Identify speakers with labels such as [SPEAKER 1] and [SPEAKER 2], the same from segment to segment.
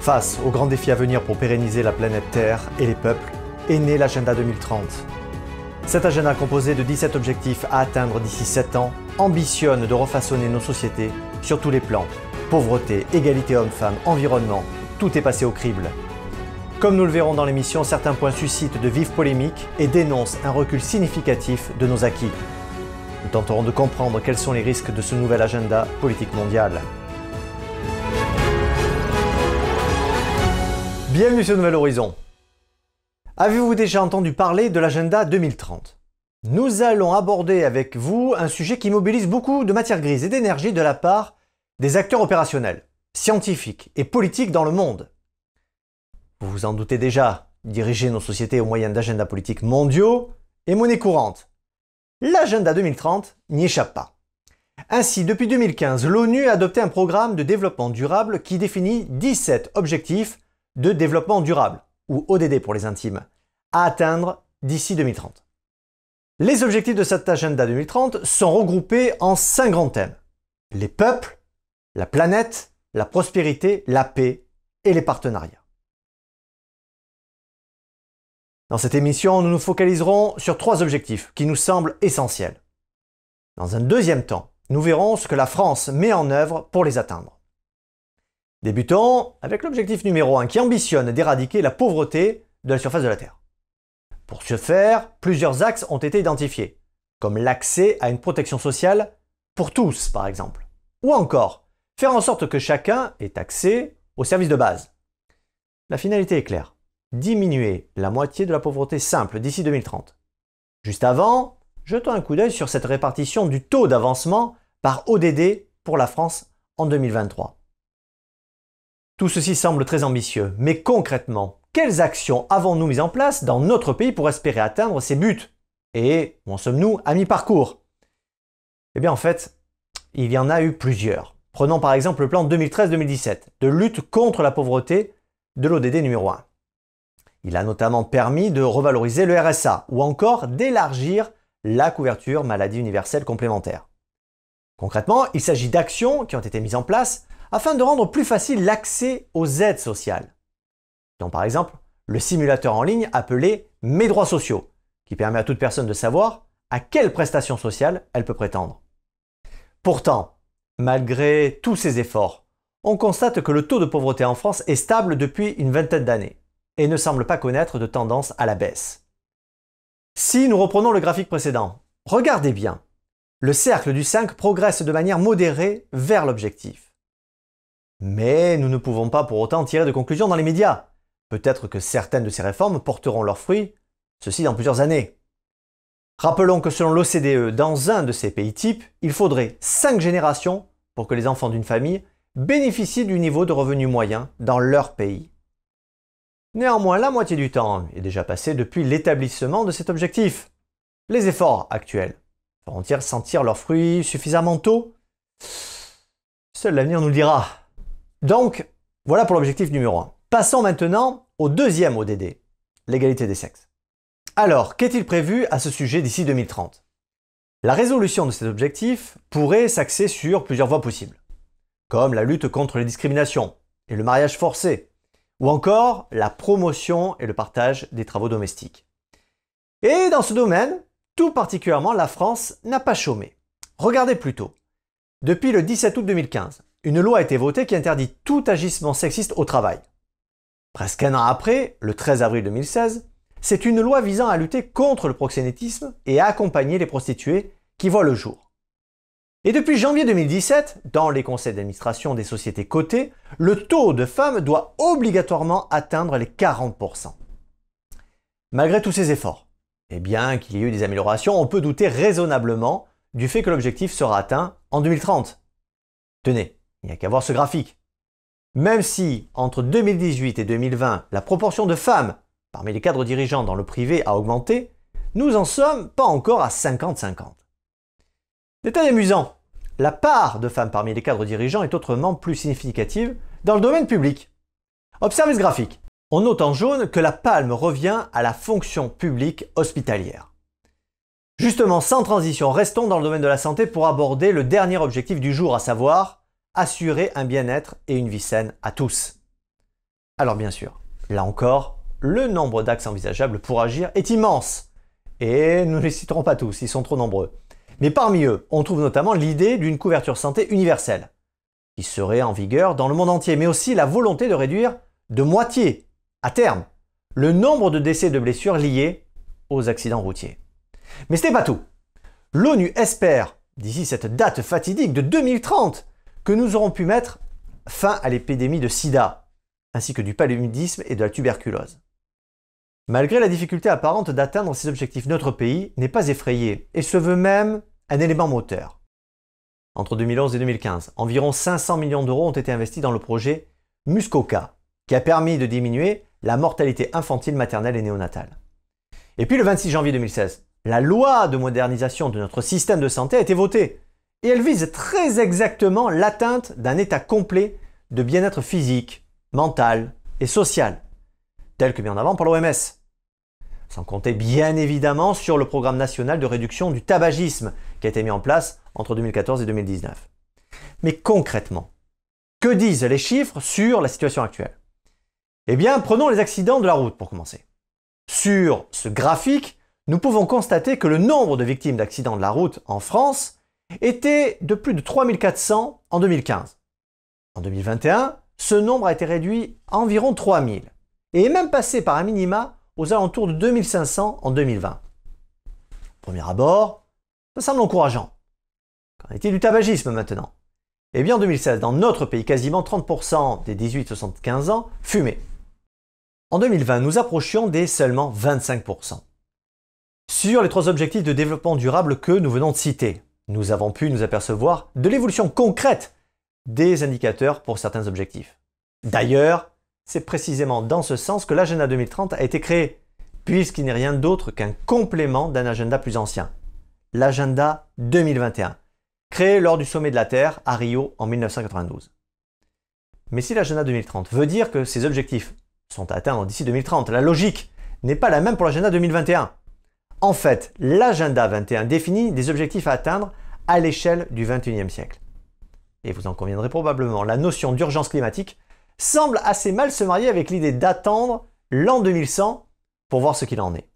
[SPEAKER 1] Face aux grands défis à venir pour pérenniser la planète Terre et les peuples, est né l'Agenda 2030. Cet agenda composé de 17 objectifs à atteindre d'ici 7 ans ambitionne de refaçonner nos sociétés sur tous les plans. Pauvreté, égalité homme-femme, environnement, tout est passé au crible. Comme nous le verrons dans l'émission, certains points suscitent de vives polémiques et dénoncent un recul significatif de nos acquis. Nous tenterons de comprendre quels sont les risques de ce nouvel agenda politique mondial. Bienvenue sur Nouvel Horizon. Avez-vous déjà entendu parler de l'agenda 2030 Nous allons aborder avec vous un sujet qui mobilise beaucoup de matière grise et d'énergie de la part des acteurs opérationnels, scientifiques et politiques dans le monde. Vous vous en doutez déjà, diriger nos sociétés au moyen d'agendas politiques mondiaux est monnaie courante. L'agenda 2030 n'y échappe pas. Ainsi, depuis 2015, l'ONU a adopté un programme de développement durable qui définit 17 objectifs de développement durable, ou ODD pour les intimes, à atteindre d'ici 2030. Les objectifs de cet agenda 2030 sont regroupés en cinq grands thèmes. Les peuples, la planète, la prospérité, la paix et les partenariats. Dans cette émission, nous nous focaliserons sur trois objectifs qui nous semblent essentiels. Dans un deuxième temps, nous verrons ce que la France met en œuvre pour les atteindre. Débutons avec l'objectif numéro 1 qui ambitionne d'éradiquer la pauvreté de la surface de la Terre. Pour ce faire, plusieurs axes ont été identifiés, comme l'accès à une protection sociale pour tous par exemple, ou encore faire en sorte que chacun ait accès aux services de base. La finalité est claire, diminuer la moitié de la pauvreté simple d'ici 2030. Juste avant, jetons un coup d'œil sur cette répartition du taux d'avancement par ODD pour la France en 2023. Tout ceci semble très ambitieux, mais concrètement, quelles actions avons-nous mises en place dans notre pays pour espérer atteindre ces buts? Et en sommes-nous à mi-parcours? Eh bien en fait, il y en a eu plusieurs. Prenons par exemple le plan 2013-2017 de lutte contre la pauvreté de l'ODD numéro 1. Il a notamment permis de revaloriser le RSA ou encore d'élargir la couverture maladie universelle complémentaire. Concrètement, il s'agit d'actions qui ont été mises en place afin de rendre plus facile l'accès aux aides sociales. Donc par exemple, le simulateur en ligne appelé Mes droits sociaux, qui permet à toute personne de savoir à quelle prestation sociale elle peut prétendre. Pourtant, malgré tous ces efforts, on constate que le taux de pauvreté en France est stable depuis une vingtaine d'années et ne semble pas connaître de tendance à la baisse. Si nous reprenons le graphique précédent, regardez bien. Le cercle du 5 progresse de manière modérée vers l'objectif. Mais nous ne pouvons pas pour autant tirer de conclusions dans les médias. Peut-être que certaines de ces réformes porteront leurs fruits, ceci dans plusieurs années. Rappelons que selon l'OCDE, dans un de ces pays types, il faudrait 5 générations pour que les enfants d'une famille bénéficient du niveau de revenu moyen dans leur pays. Néanmoins, la moitié du temps est déjà passé depuis l'établissement de cet objectif. Les efforts actuels feront-ils sentir leurs fruits suffisamment tôt? Seul l'avenir nous le dira. Donc, voilà pour l'objectif numéro 1. Passons maintenant au deuxième ODD, l'égalité des sexes. Alors, qu'est-il prévu à ce sujet d'ici 2030 La résolution de cet objectif pourrait s'axer sur plusieurs voies possibles, comme la lutte contre les discriminations et le mariage forcé, ou encore la promotion et le partage des travaux domestiques. Et dans ce domaine, tout particulièrement, la France n'a pas chômé. Regardez plutôt. Depuis le 17 août 2015, une loi a été votée qui interdit tout agissement sexiste au travail. Presque un an après, le 13 avril 2016, c'est une loi visant à lutter contre le proxénétisme et à accompagner les prostituées qui voient le jour. Et depuis janvier 2017, dans les conseils d'administration des sociétés cotées, le taux de femmes doit obligatoirement atteindre les 40%. Malgré tous ces efforts, et bien qu'il y ait eu des améliorations, on peut douter raisonnablement du fait que l'objectif sera atteint en 2030. Tenez, il n'y a qu'à voir ce graphique. Même si, entre 2018 et 2020, la proportion de femmes parmi les cadres dirigeants dans le privé a augmenté, nous en sommes pas encore à 50-50. Détail amusant, la part de femmes parmi les cadres dirigeants est autrement plus significative dans le domaine public. Observez ce graphique. On note en jaune que la palme revient à la fonction publique hospitalière. Justement, sans transition, restons dans le domaine de la santé pour aborder le dernier objectif du jour, à savoir assurer un bien-être et une vie saine à tous. Alors bien sûr, là encore, le nombre d'axes envisageables pour agir est immense. Et nous ne les citerons pas tous, ils sont trop nombreux. Mais parmi eux, on trouve notamment l'idée d'une couverture santé universelle, qui serait en vigueur dans le monde entier, mais aussi la volonté de réduire de moitié, à terme, le nombre de décès de blessures liés aux accidents routiers. Mais ce n'est pas tout. L'ONU espère, d'ici cette date fatidique de 2030, que nous aurons pu mettre fin à l'épidémie de sida, ainsi que du paludisme et de la tuberculose. Malgré la difficulté apparente d'atteindre ces objectifs, notre pays n'est pas effrayé et se veut même un élément moteur. Entre 2011 et 2015, environ 500 millions d'euros ont été investis dans le projet Muscoca, qui a permis de diminuer la mortalité infantile, maternelle et néonatale. Et puis le 26 janvier 2016, la loi de modernisation de notre système de santé a été votée. Et elle vise très exactement l'atteinte d'un état complet de bien-être physique, mental et social, tel que mis en avant par l'OMS sans compter bien évidemment sur le programme national de réduction du tabagisme qui a été mis en place entre 2014 et 2019. Mais concrètement, que disent les chiffres sur la situation actuelle? Eh bien, prenons les accidents de la route pour commencer. Sur ce graphique, nous pouvons constater que le nombre de victimes d'accidents de la route en France était de plus de 3400 en 2015. En 2021, ce nombre a été réduit à environ 3000 et est même passé par un minima aux alentours de 2500 en 2020. Premier abord, ça semble encourageant. Qu'en est-il du tabagisme maintenant? Eh bien en 2016, dans notre pays, quasiment 30% des 18-75 ans fumaient. En 2020, nous approchions des seulement 25%. Sur les trois objectifs de développement durable que nous venons de citer, nous avons pu nous apercevoir de l'évolution concrète des indicateurs pour certains objectifs. D'ailleurs, c'est précisément dans ce sens que l'agenda 2030 a été créé, puisqu'il n'est rien d'autre qu'un complément d'un agenda plus ancien, l'agenda 2021, créé lors du sommet de la Terre à Rio en 1992. Mais si l'agenda 2030 veut dire que ces objectifs sont atteints d'ici 2030, la logique n'est pas la même pour l'agenda 2021. En fait, l'agenda 21 définit des objectifs à atteindre à l'échelle du 21e siècle. Et vous en conviendrez probablement, la notion d'urgence climatique semble assez mal se marier avec l'idée d'attendre l'an 2100 pour voir ce qu'il en est.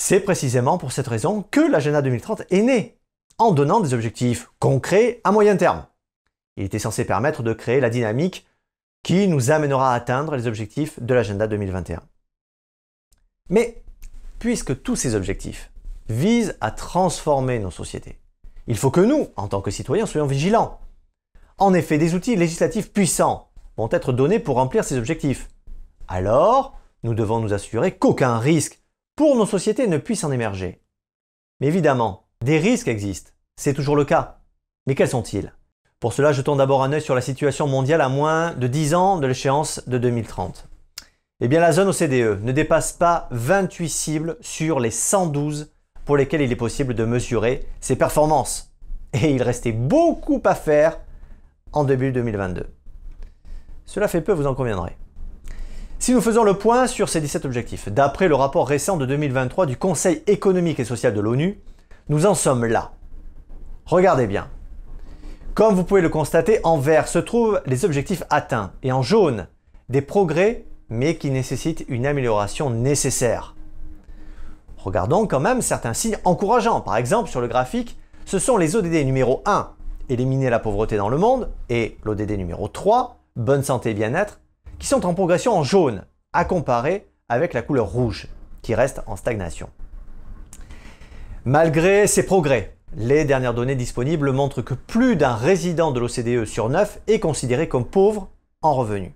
[SPEAKER 1] C'est précisément pour cette raison que l'agenda 2030 est né, en donnant des objectifs concrets à moyen terme. Il était censé permettre de créer la dynamique qui nous amènera à atteindre les objectifs de l'agenda 2021. Mais puisque tous ces objectifs visent à transformer nos sociétés, il faut que nous, en tant que citoyens, soyons vigilants. En effet, des outils législatifs puissants vont être donnés pour remplir ces objectifs. Alors, nous devons nous assurer qu'aucun risque pour nos sociétés ne puisse en émerger. Mais évidemment, des risques existent, c'est toujours le cas. Mais quels sont-ils? Pour cela, jetons d'abord un œil sur la situation mondiale à moins de 10 ans de l'échéance de 2030. Eh bien, la zone OCDE ne dépasse pas 28 cibles sur les 112 pour lesquelles il est possible de mesurer ses performances. Et il restait beaucoup à faire en début 2022. Cela fait peu, vous en conviendrez. Si nous faisons le point sur ces 17 objectifs, d'après le rapport récent de 2023 du Conseil économique et social de l'ONU, nous en sommes là. Regardez bien. Comme vous pouvez le constater, en vert se trouvent les objectifs atteints et en jaune, des progrès mais qui nécessitent une amélioration nécessaire. Regardons quand même certains signes encourageants. Par exemple, sur le graphique, ce sont les ODD numéro 1, éliminer la pauvreté dans le monde, et l'ODD numéro 3, bonne santé et bien-être, qui sont en progression en jaune, à comparer avec la couleur rouge, qui reste en stagnation. Malgré ces progrès, les dernières données disponibles montrent que plus d'un résident de l'OCDE sur 9 est considéré comme pauvre en revenus.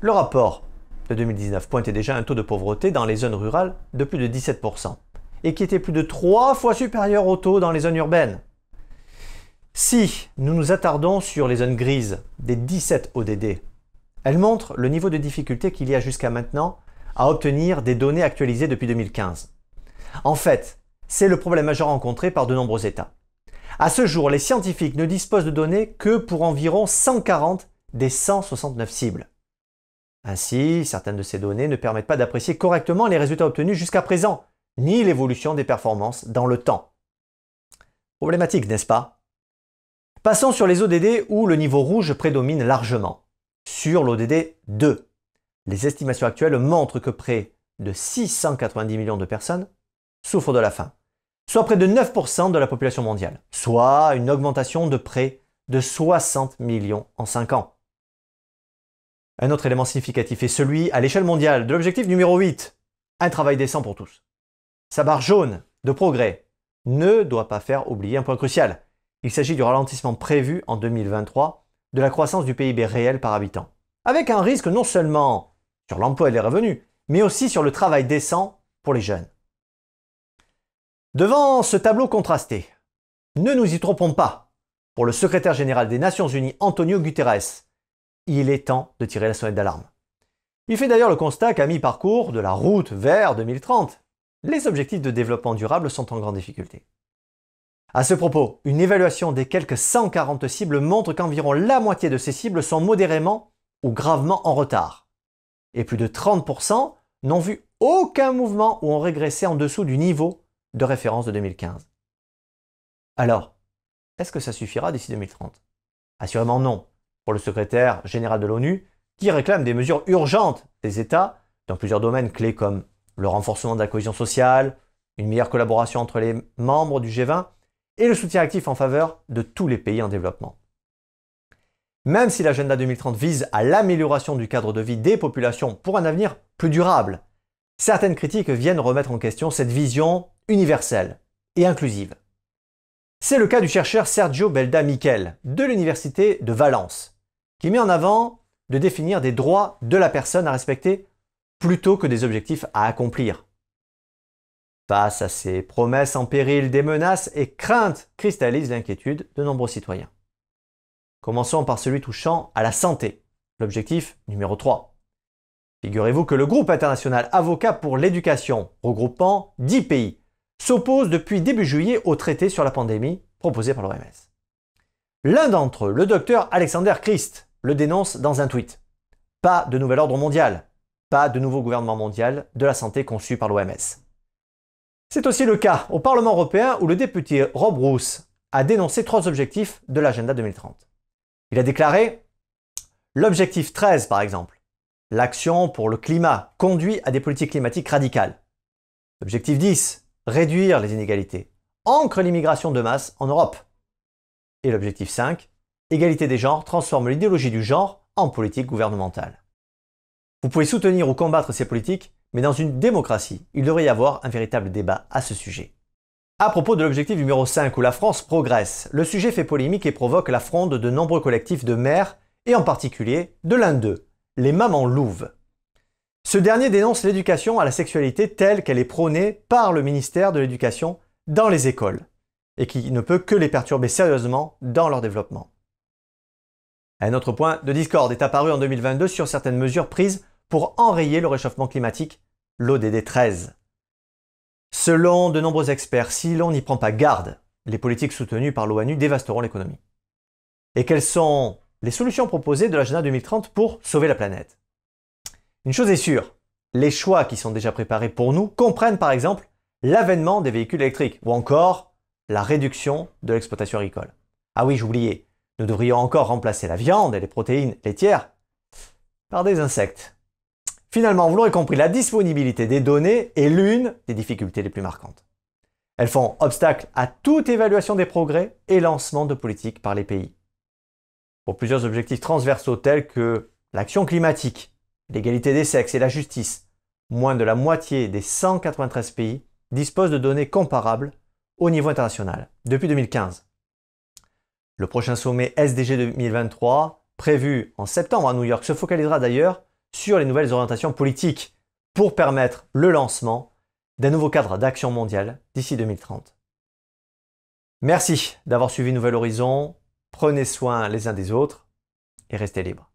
[SPEAKER 1] Le rapport de 2019 pointait déjà un taux de pauvreté dans les zones rurales de plus de 17%, et qui était plus de 3 fois supérieur au taux dans les zones urbaines. Si nous nous attardons sur les zones grises des 17 ODD, elles montrent le niveau de difficulté qu'il y a jusqu'à maintenant à obtenir des données actualisées depuis 2015. En fait, c'est le problème majeur rencontré par de nombreux États. À ce jour, les scientifiques ne disposent de données que pour environ 140 des 169 cibles. Ainsi, certaines de ces données ne permettent pas d'apprécier correctement les résultats obtenus jusqu'à présent, ni l'évolution des performances dans le temps. Problématique, n'est-ce pas? Passons sur les ODD où le niveau rouge prédomine largement. sur l'ODD 2. Les estimations actuelles montrent que près de 690 millions de personnes souffrent de la faim, soit près de 9% de la population mondiale, soit une augmentation de près de 60 millions en 5 ans. Un autre élément significatif est celui, à l'échelle mondiale, de l'objectif numéro 8, un travail décent pour tous. Sa barre jaune de progrès ne doit pas faire oublier un point crucial. Il s'agit du ralentissement prévu en 2023 de la croissance du PIB réel par habitant, avec un risque non seulement sur l'emploi et les revenus, mais aussi sur le travail décent pour les jeunes. Devant ce tableau contrasté, ne nous y trompons pas. Pour le secrétaire général des Nations Unies, Antonio Guterres, il est temps de tirer la sonnette d'alarme. Il fait d'ailleurs le constat qu'à mi-parcours de la route vers 2030, les objectifs de développement durable sont en grande difficulté. À ce propos, une évaluation des quelques 140 cibles montre qu'environ la moitié de ces cibles sont modérément ou gravement en retard. Et plus de 30% n'ont vu aucun mouvement ou ont régressé en dessous du niveau de référence de 2015. Alors, est-ce que ça suffira d'ici 2030 Assurément non, pour le secrétaire général de l'ONU, qui réclame des mesures urgentes des États dans plusieurs domaines clés comme le renforcement de la cohésion sociale, une meilleure collaboration entre les membres du G20 et le soutien actif en faveur de tous les pays en développement. Même si l'agenda 2030 vise à l'amélioration du cadre de vie des populations pour un avenir plus durable, certaines critiques viennent remettre en question cette vision universelle et inclusive. C'est le cas du chercheur Sergio Belda Miquel de l'Université de Valence, qui met en avant de définir des droits de la personne à respecter plutôt que des objectifs à accomplir. Face à ces promesses en péril, des menaces et craintes cristallisent l'inquiétude de nombreux citoyens. Commençons par celui touchant à la santé, l'objectif numéro 3. Figurez-vous que le groupe international Avocats pour l'éducation, regroupant 10 pays, s'oppose depuis début juillet au traité sur la pandémie proposé par l'OMS. L'un d'entre eux, le docteur Alexander Christ, le dénonce dans un tweet. Pas de nouvel ordre mondial, pas de nouveau gouvernement mondial de la santé conçu par l'OMS. C'est aussi le cas au Parlement européen où le député Rob Roos a dénoncé trois objectifs de l'agenda 2030. Il a déclaré L'objectif 13, par exemple, l'action pour le climat conduit à des politiques climatiques radicales. L'objectif 10, réduire les inégalités, ancre l'immigration de masse en Europe. Et l'objectif 5, égalité des genres, transforme l'idéologie du genre en politique gouvernementale. Vous pouvez soutenir ou combattre ces politiques, mais dans une démocratie, il devrait y avoir un véritable débat à ce sujet. À propos de l'objectif numéro 5 où la France progresse, le sujet fait polémique et provoque la fronde de nombreux collectifs de mères et en particulier de l'un d'eux, les mamans louves. Ce dernier dénonce l'éducation à la sexualité telle qu'elle est prônée par le ministère de l'Éducation dans les écoles et qui ne peut que les perturber sérieusement dans leur développement. Un autre point de discorde est apparu en 2022 sur certaines mesures prises pour enrayer le réchauffement climatique, l'ODD 13. Selon de nombreux experts, si l'on n'y prend pas garde, les politiques soutenues par l'ONU dévasteront l'économie. Et quelles sont les solutions proposées de l'agenda 2030 pour sauver la planète? Une chose est sûre, les choix qui sont déjà préparés pour nous comprennent par exemple l'avènement des véhicules électriques ou encore la réduction de l'exploitation agricole. Ah oui, j'oubliais, nous devrions encore remplacer la viande et les protéines laitières par des insectes. Finalement, vous l'aurez compris, la disponibilité des données est l'une des difficultés les plus marquantes. Elles font obstacle à toute évaluation des progrès et lancement de politiques par les pays. Pour plusieurs objectifs transversaux tels que l'action climatique, l'égalité des sexes et la justice, moins de la moitié des 193 pays disposent de données comparables au niveau international depuis 2015. Le prochain sommet SDG 2023, prévu en septembre à New York, se focalisera d'ailleurs sur les nouvelles orientations politiques pour permettre le lancement d'un nouveau cadre d'action mondiale d'ici 2030. Merci d'avoir suivi Nouvel Horizon, prenez soin les uns des autres et restez libres.